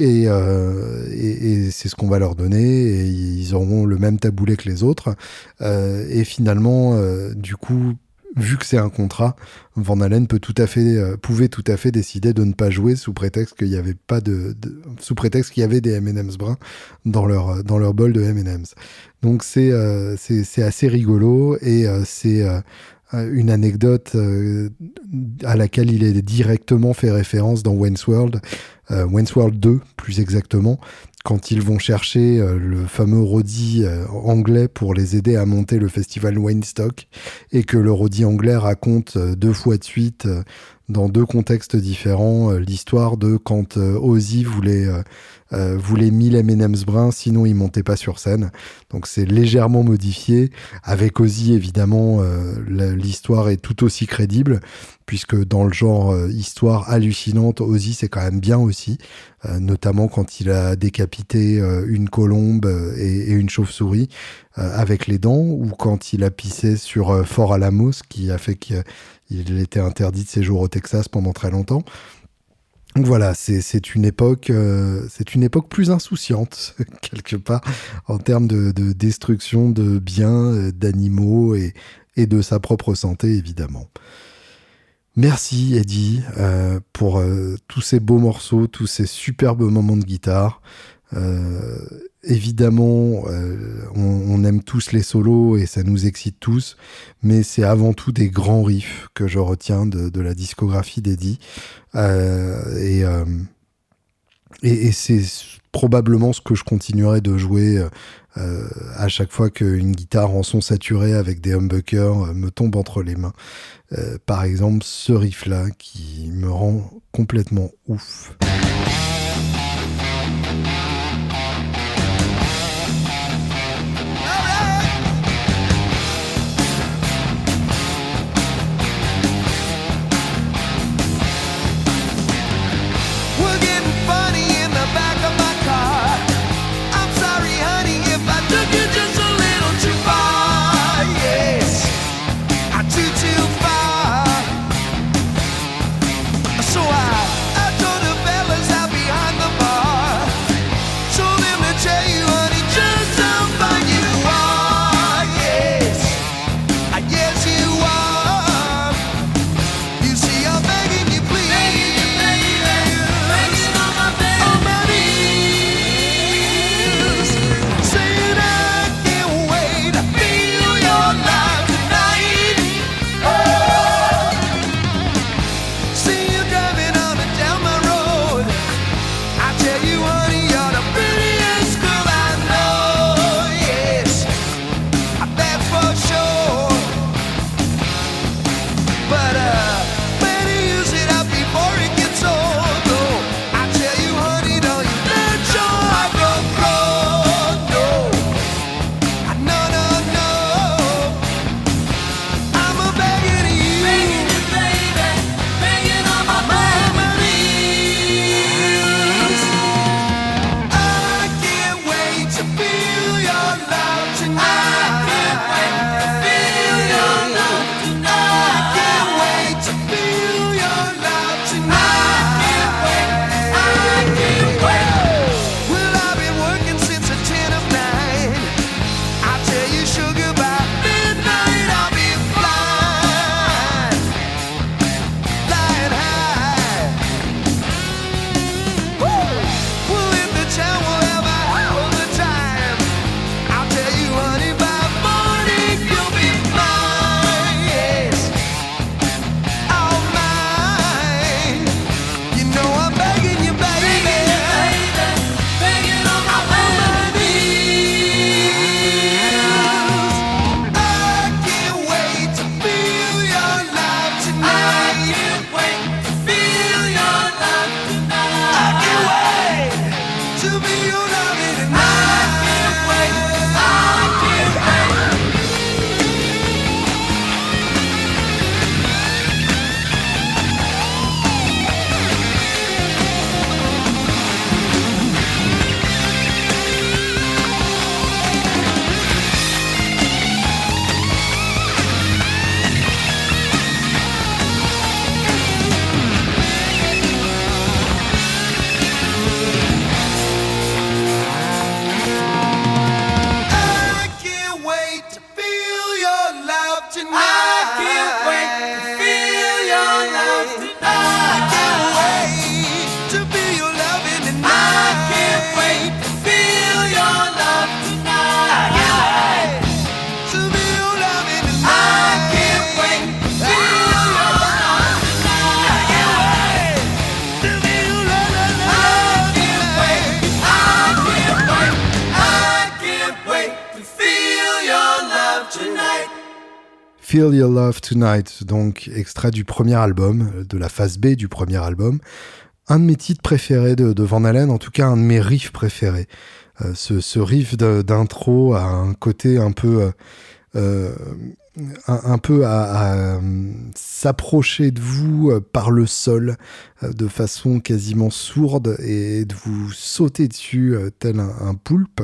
Euh, et, c'est ce qu'on va leur donner et ils auront le même taboulet que les autres. Euh, et finalement, euh, du coup, vu que c'est un contrat, Van Halen peut tout à fait, pouvait tout à fait décider de ne pas jouer sous prétexte qu'il y avait pas de, sous prétexte qu'il y avait des M&M's bruns dans leur dans leur bol de M&M's. Donc c'est c'est assez rigolo et c'est une anecdote à laquelle il est directement fait référence dans Wayne's World, World 2 plus exactement, quand ils vont chercher le fameux Roddy anglais pour les aider à monter le festival Wayne Stock et que le Roddy anglais raconte deux fois de suite dans deux contextes différents l'histoire de quand Ozzy voulait euh, voulait 1000 M&M's bruns, sinon il montait pas sur scène. Donc c'est légèrement modifié. Avec Ozzy, évidemment, euh, l'histoire est tout aussi crédible, puisque dans le genre euh, histoire hallucinante, Ozzy c'est quand même bien aussi, euh, notamment quand il a décapité une colombe et, et une chauve-souris avec les dents, ou quand il a pissé sur Fort Alamos, qui a fait qu'il était interdit de séjour au Texas pendant très longtemps. Donc voilà, c'est une époque, euh, c'est une époque plus insouciante *laughs* quelque part en termes de, destruction de biens, euh, d'animaux et, de sa propre santé évidemment. Merci Eddie euh, pour tous ces beaux morceaux, tous ces superbes moments de guitare. Évidemment, on, aime tous les solos et ça nous excite tous, mais c'est avant tout des grands riffs que je retiens de, la discographie d'Eddie. Euh, euh, et, et, c'est probablement ce que je continuerai de jouer euh, à chaque fois qu'une guitare en son saturé avec des humbuckers me tombe entre les mains. par exemple, ce riff-là qui me rend complètement ouf. Tonight, donc extrait du premier album, de la phase B du premier album. Un de mes titres préférés de, Van Halen, en tout cas un de mes riffs préférés. Euh, ce, riff d'intro a un côté un peu... Euh, euh, un, peu à, s'approcher de vous par le sol de façon quasiment sourde et de vous sauter dessus tel un, poulpe.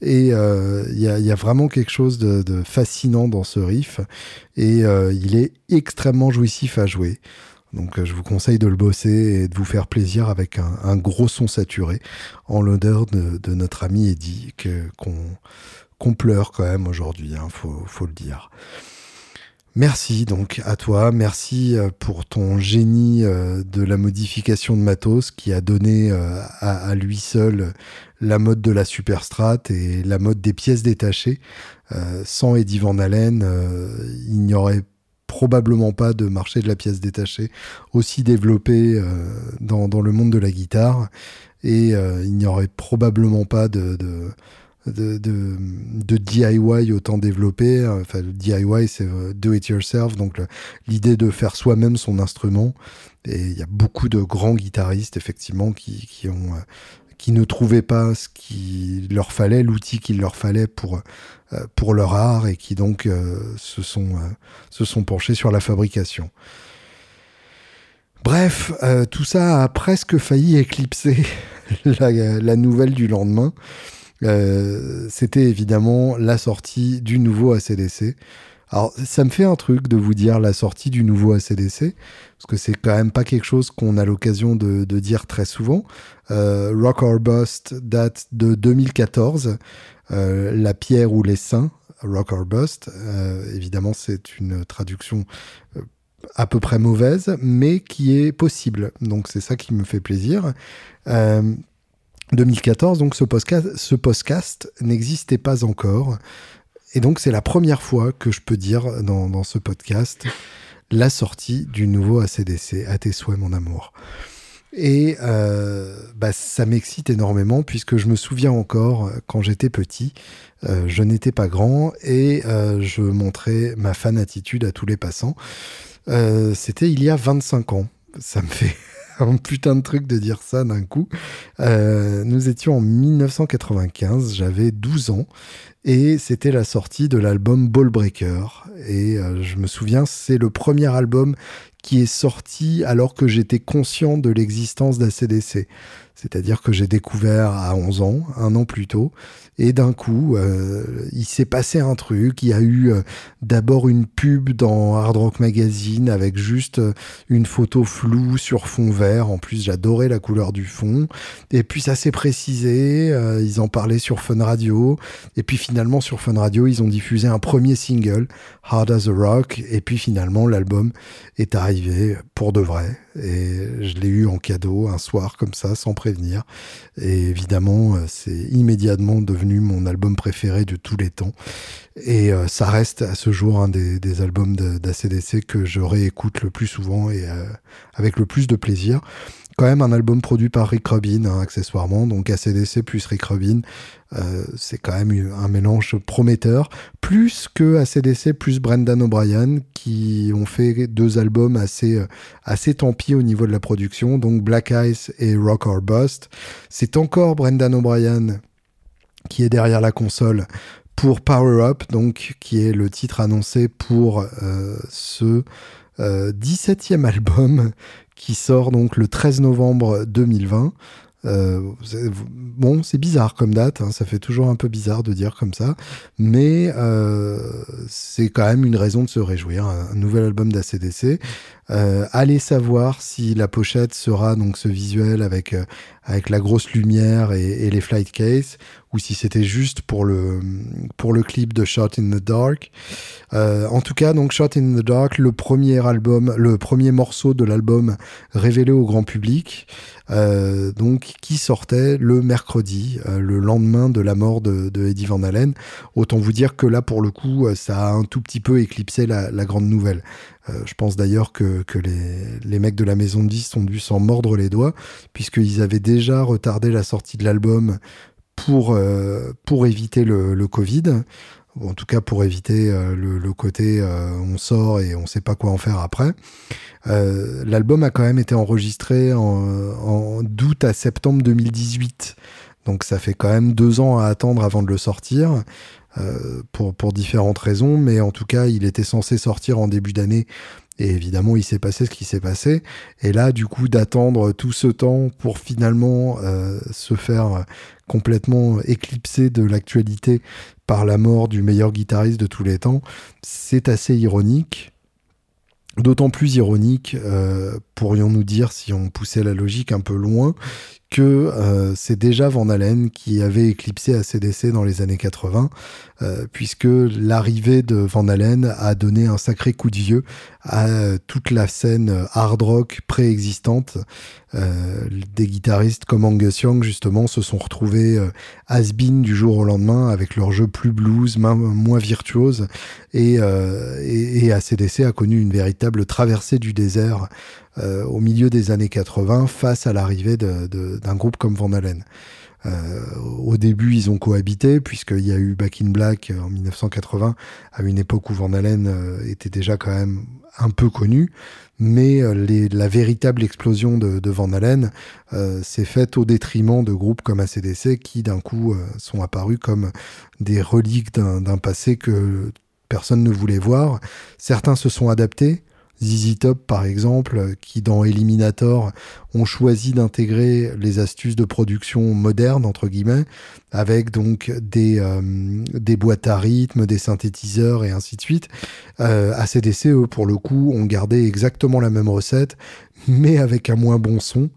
Et il y, a, vraiment quelque chose de, fascinant dans ce riff et il est extrêmement jouissif à jouer. Donc euh, je vous conseille de le bosser et de vous faire plaisir avec un, gros son saturé en l'odeur de, notre ami Eddie qu'on pleure quand même aujourd'hui, hein, faut, le dire. Merci donc à toi, merci euh, pour ton génie euh, de la modification de matos qui a donné à, lui seul la mode de la superstrat et la mode des pièces détachées. sans Eddie Van Halen, il n'y aurait probablement pas de marché de la pièce détachée aussi développé euh, dans, le monde de la guitare et euh, il n'y aurait probablement pas de, de, DIY autant développé. Enfin, le DIY, c'est euh, do it yourself, donc l'idée de faire soi-même son instrument. Et il y a beaucoup de grands guitaristes, effectivement, qui, qui ont qui ne trouvaient pas ce qu'il leur fallait, l'outil qu'il leur fallait pour, euh, pour leur art et qui donc euh, se, sont, euh, se sont penchés sur la fabrication. Bref, tout ça a presque failli éclipser *laughs* la, nouvelle du lendemain. C'était évidemment la sortie du nouveau ACDC. Alors, ça me fait un truc de vous dire la sortie du nouveau ACDC, parce que c'est quand même pas quelque chose qu'on a l'occasion de, dire très souvent. Euh, Rock or Bust date de 2014. Euh, la pierre ou les saints, Rock or Bust. Euh, évidemment, c'est une traduction à peu près mauvaise, mais qui est possible. Donc, c'est ça qui me fait plaisir. 2014, donc ce podcast, ce podcast n'existait pas encore. Et donc, c'est la première fois que je peux dire dans, ce podcast la sortie du nouveau ACDC. À tes souhaits, mon amour. Et euh, bah, ça m'excite énormément puisque je me souviens encore quand j'étais petit, euh, je n'étais pas grand et euh, je montrais ma fan attitude à tous les passants. C'était il y a 25 ans. Ça me fait un putain de truc de dire ça d'un coup. nous étions en 1995, j'avais 12 ans et c'était la sortie de l'album Ballbreaker. Et euh, je me souviens, c'est le premier album qui est sorti alors que j'étais conscient de l'existence d'ACDC. C'est-à-dire que j'ai découvert à 11 ans, un an plus tôt, et d'un coup, euh, il s'est passé un truc. Il y a eu euh, d'abord une pub dans Hard Rock Magazine avec juste euh, une photo floue sur fond vert. En plus, j'adorais la couleur du fond. Et puis ça s'est précisé. ils en parlaient sur Fun Radio. Et puis finalement, sur Fun Radio, ils ont diffusé un premier single, Hard as a Rock. Et puis finalement, l'album est arrivé pour de vrai. Et je l'ai eu en cadeau un soir comme ça, sans prévenir. Et évidemment, c'est immédiatement devenu mon album préféré de tous les temps. Et euh, ça reste à ce jour un des, albums d'ACDC que je réécoute le plus souvent et euh, avec le plus de plaisir quand même un album produit par Rick Rubin, hein, accessoirement. Donc ACDC plus Rick Rubin, euh, c'est quand même un mélange prometteur. Plus que ACDC plus Brendan O'Brien, qui ont fait deux albums assez, assez tant pis au niveau de la production. Donc Black Ice et Rock or Bust. C'est encore Brendan O'Brien qui est derrière la console pour Power Up, donc qui est le titre annoncé pour euh, ce 17e album qui sort donc le 13 novembre 2020. Euh, bon, c'est bizarre comme date, hein, ça fait toujours un peu bizarre de dire comme ça, mais euh, c'est quand même une raison de se réjouir. Un, nouvel album d'ACDC. Euh, allez savoir si la pochette sera donc ce visuel avec avec la grosse lumière et, les flight case, ou si c'était juste pour le clip de Shot in the Dark. en tout cas, donc Shot in the Dark, le premier album, le premier morceau de l'album révélé au grand public. Euh, donc qui sortait le mercredi, euh, le lendemain de la mort de, Eddie Van Halen. Autant vous dire que là, pour le coup, euh, ça a un tout petit peu éclipsé la, grande nouvelle. Je pense d'ailleurs que, les, mecs de la maison de 10 ont dû s'en mordre les doigts, puisqu'ils avaient déjà retardé la sortie de l'album pour, pour éviter le, Covid. en tout cas pour éviter le, côté on sort et on sait pas quoi en faire après. L'album a quand même été enregistré en, d'août à septembre 2018. Donc ça fait quand même deux ans à attendre avant de le sortir. Euh, pour, pour différentes raisons, mais en tout cas, il était censé sortir en début d'année. Et évidemment, il s'est passé ce qui s'est passé. Et là, du coup, d'attendre tout ce temps pour finalement euh, se faire complètement éclipser de l'actualité par la mort du meilleur guitariste de tous les temps, c'est assez ironique. D'autant plus ironique, euh, pourrions-nous dire, si on poussait la logique un peu loin, que euh, c'est déjà Van Halen qui avait éclipsé ACDC dans les années 80, euh, puisque l'arrivée de Van Halen a donné un sacré coup de vieux à toute la scène hard rock préexistante. Euh, des guitaristes comme Angus Young, justement, se sont retrouvés has-been du jour au lendemain avec leur jeu plus blues, moins virtuose, et, et, et ACDC a connu une véritable traversée du désert euh, au milieu des années 80 face à l'arrivée d'un groupe comme Van Halen. Euh, au début, ils ont cohabité, puisqu'il y a eu Back in Black en 1980, à une époque où Van Halen euh, était déjà quand même un peu connu. Mais la véritable explosion de, Van Halen s'est faite au détriment de groupes comme ACDC qui, d'un coup, sont apparus comme des reliques d'un passé que personne ne voulait voir. Certains se sont adaptés, ZZ par exemple, qui dans Eliminator ont choisi d'intégrer les astuces de production modernes entre guillemets, avec donc des, euh, boîtes à rythme, des synthétiseurs et ainsi de suite. Euh, ACDC, eux, pour le coup, ont gardé exactement la même recette, mais avec un moins bon son,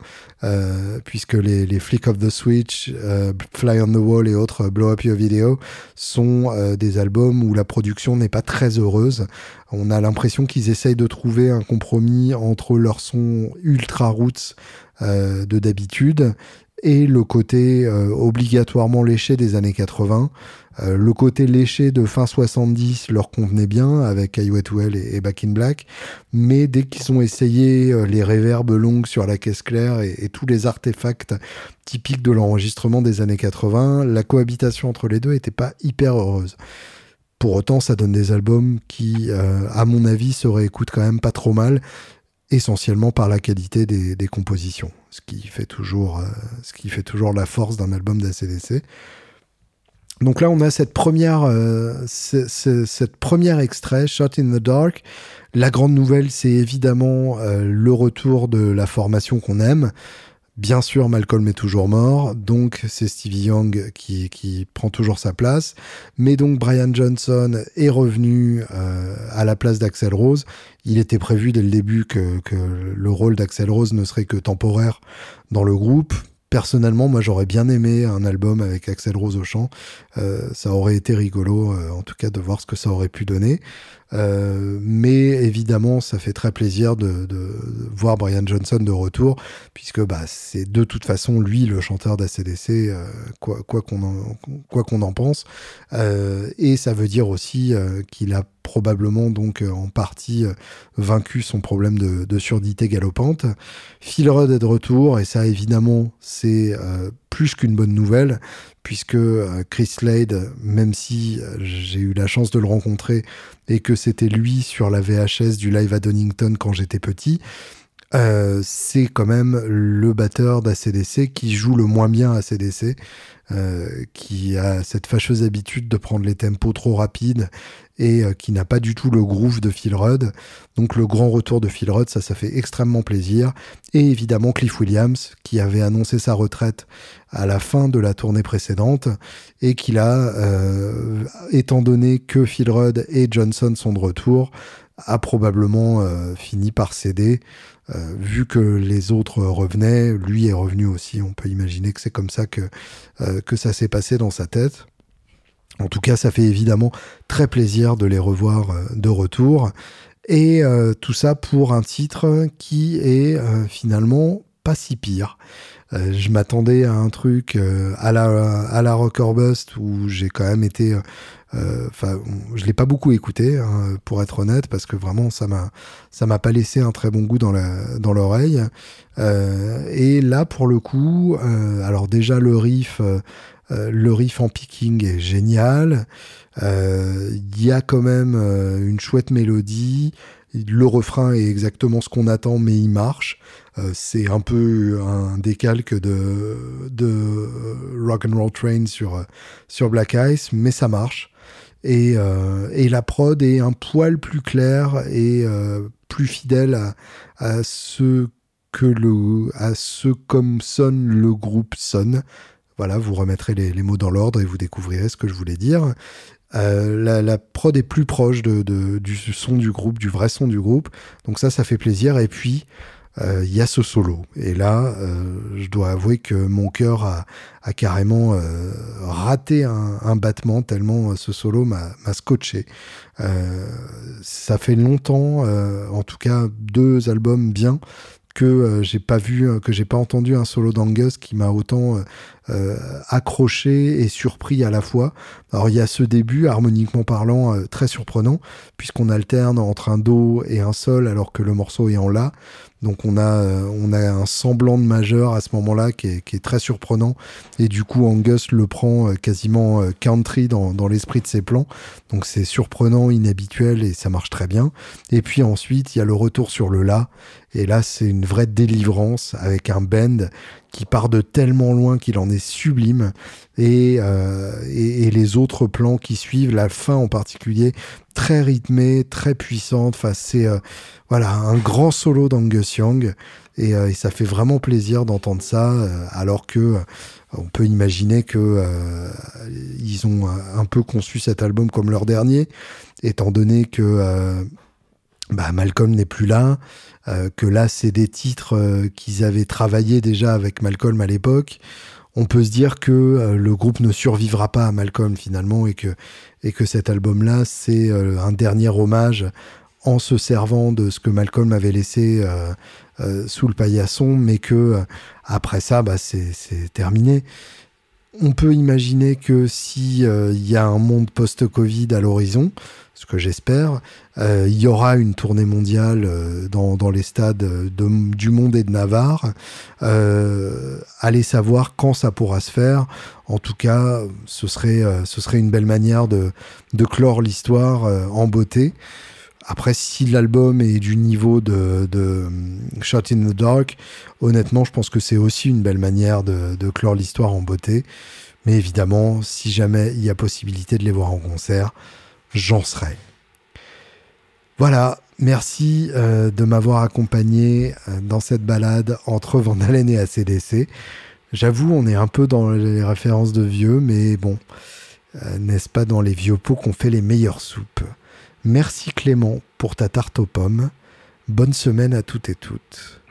euh, puisque les, Flick of the Switch, euh, Fly on the Wall et autres Blow Up Your Video sont euh, des albums où la production n'est pas très heureuse. On a l'impression qu'ils essayent de trouver un compromis entre leur son ultra roots de d'habitude et le côté obligatoirement léché des années 80. Euh, le côté léché de fin 70 leur convenait bien avec I et, Back in Black, mais dès qu'ils ont essayé euh, les réverbes longues sur la caisse claire et, tous les artefacts typiques de l'enregistrement des années 80, la cohabitation entre les deux n'était pas hyper heureuse. Pour autant, ça donne des albums qui, euh, à mon avis, se réécoutent quand même pas trop mal, essentiellement par la qualité des, compositions, ce qui fait toujours, ce qui fait toujours la force d'un album d'ACDC. Donc là, on a cette première, euh, cette première extrait, Shot in the Dark. La grande nouvelle, c'est évidemment euh, le retour de la formation qu'on aime. Bien sûr, Malcolm est toujours mort, donc c'est Stevie Young qui, qui, prend toujours sa place. Mais donc Brian Johnson est revenu euh, à la place d'Axel Rose. Il était prévu dès le début que, que le rôle d'Axel Rose ne serait que temporaire dans le groupe personnellement, moi j'aurais bien aimé un album avec Axel Rose au chant. Euh, ça aurait été rigolo, euh, en tout cas, de voir ce que ça aurait pu donner. Euh, mais évidemment, ça fait très plaisir de, voir Brian Johnson de retour, puisque bah, c'est de toute façon lui le chanteur d'ACDC, quoi qu'on en, quoi qu'on en pense. et ça veut dire aussi qu'il a probablement donc en partie vaincu son problème de, de, surdité galopante. Phil Rudd est de retour, et ça évidemment c'est plus qu'une bonne nouvelle, puisque euh, Chris Slade, même si euh, j'ai eu la chance de le rencontrer et que c'était lui sur la VHS du live à Donington quand j'étais petit, euh, c'est quand même le batteur d'ACDC qui joue le moins bien ACDC, euh, qui a cette fâcheuse habitude de prendre les tempos trop rapides et euh, qui n'a pas du tout le groove de Phil Rudd. Donc le grand retour de Phil Rudd, ça, ça fait extrêmement plaisir. Et évidemment Cliff Williams, qui avait annoncé sa retraite à la fin de la tournée précédente et qui là, euh, étant donné que Phil Rudd et Johnson sont de retour, a probablement euh, fini par céder. Vu que les autres revenaient, lui est revenu aussi. On peut imaginer que c'est comme ça que, que ça s'est passé dans sa tête. En tout cas, ça fait évidemment très plaisir de les revoir euh, de retour. Et euh, tout ça pour un titre qui est euh, finalement pas si pire. je m'attendais à un truc à la à Bust où j'ai quand même été enfin je l'ai pas beaucoup écouté hein, pour être honnête parce que vraiment ça m'a m'a pas laissé un très bon goût dans l'oreille et là pour le coup alors déjà le riff le riff en picking est génial. Il y a quand même une chouette mélodie. Le refrain est exactement ce qu'on attend, mais il marche. c'est un peu un décalque de, de Rock and Roll Train sur, Black Ice, mais ça marche. Et, la prod est un poil plus claire et plus fidèle à, ce que à ce comme sonne le groupe sonne. Voilà, vous remettrez les, mots dans l'ordre et vous découvrirez ce que je voulais dire. Euh, la, prod est plus proche du son du groupe, du vrai son du groupe. Donc ça, ça fait plaisir. Et puis, euh, il y a ce solo. Et là, euh, je dois avouer que mon cœur a, carrément raté un, un, battement tellement ce solo m'a scotché. ça fait longtemps, en tout cas deux albums bien, que j'ai pas vu, que j'ai pas entendu un solo d'Angus qui m'a autant euh, accroché et surpris à la fois. Alors il y a ce début, harmoniquement parlant, très surprenant, puisqu'on alterne entre un do et un sol alors que le morceau est en la. Donc on a, on a un semblant de majeur à ce moment-là qui est, qui est, très surprenant. Et du coup, Angus le prend quasiment country dans, dans l'esprit de ses plans. Donc c'est surprenant, inhabituel et ça marche très bien. Et puis ensuite, il y a le retour sur le la. Et là, c'est une vraie délivrance avec un bend qui part de tellement loin qu'il en est sublime. Et, euh, et, les autres plans qui suivent, la fin en particulier, très rythmée, très puissante. Enfin, c'est euh, voilà un grand solo d'Angus Young. Et, euh, et, ça fait vraiment plaisir d'entendre ça, alors que on peut imaginer que ils ont un peu conçu cet album comme leur dernier, étant donné que bah, Malcolm n'est plus là, euh, que là c'est des titres euh, qu'ils avaient travaillé déjà avec Malcolm à l'époque. On peut se dire que euh, le groupe ne survivra pas à Malcolm finalement et que, et que cet album-là c'est un dernier hommage en se servant de ce que Malcolm avait laissé sous le paillasson, mais que après ça, bah, c'est terminé. On peut imaginer que si il y a un monde post-Covid à l'horizon, ce que j'espère. Euh, il y aura une tournée mondiale euh, dans, les stades du monde et de Navarre. Euh, allez savoir quand ça pourra se faire. En tout cas, ce serait, une belle manière de clore l'histoire en beauté. Après, si l'album est du niveau de, de, Shot in the Dark, honnêtement, je pense que c'est aussi une belle manière de, de clore l'histoire en beauté. Mais évidemment, si jamais il y a possibilité de les voir en concert, j'en serai. Voilà, merci euh, de m'avoir accompagné euh, dans cette balade entre Vandalen et ACDC. J'avoue, on est un peu dans les références de vieux, mais bon, euh, n'est-ce pas dans les vieux pots qu'on fait les meilleures soupes? Merci Clément pour ta tarte aux pommes. Bonne semaine à toutes et toutes.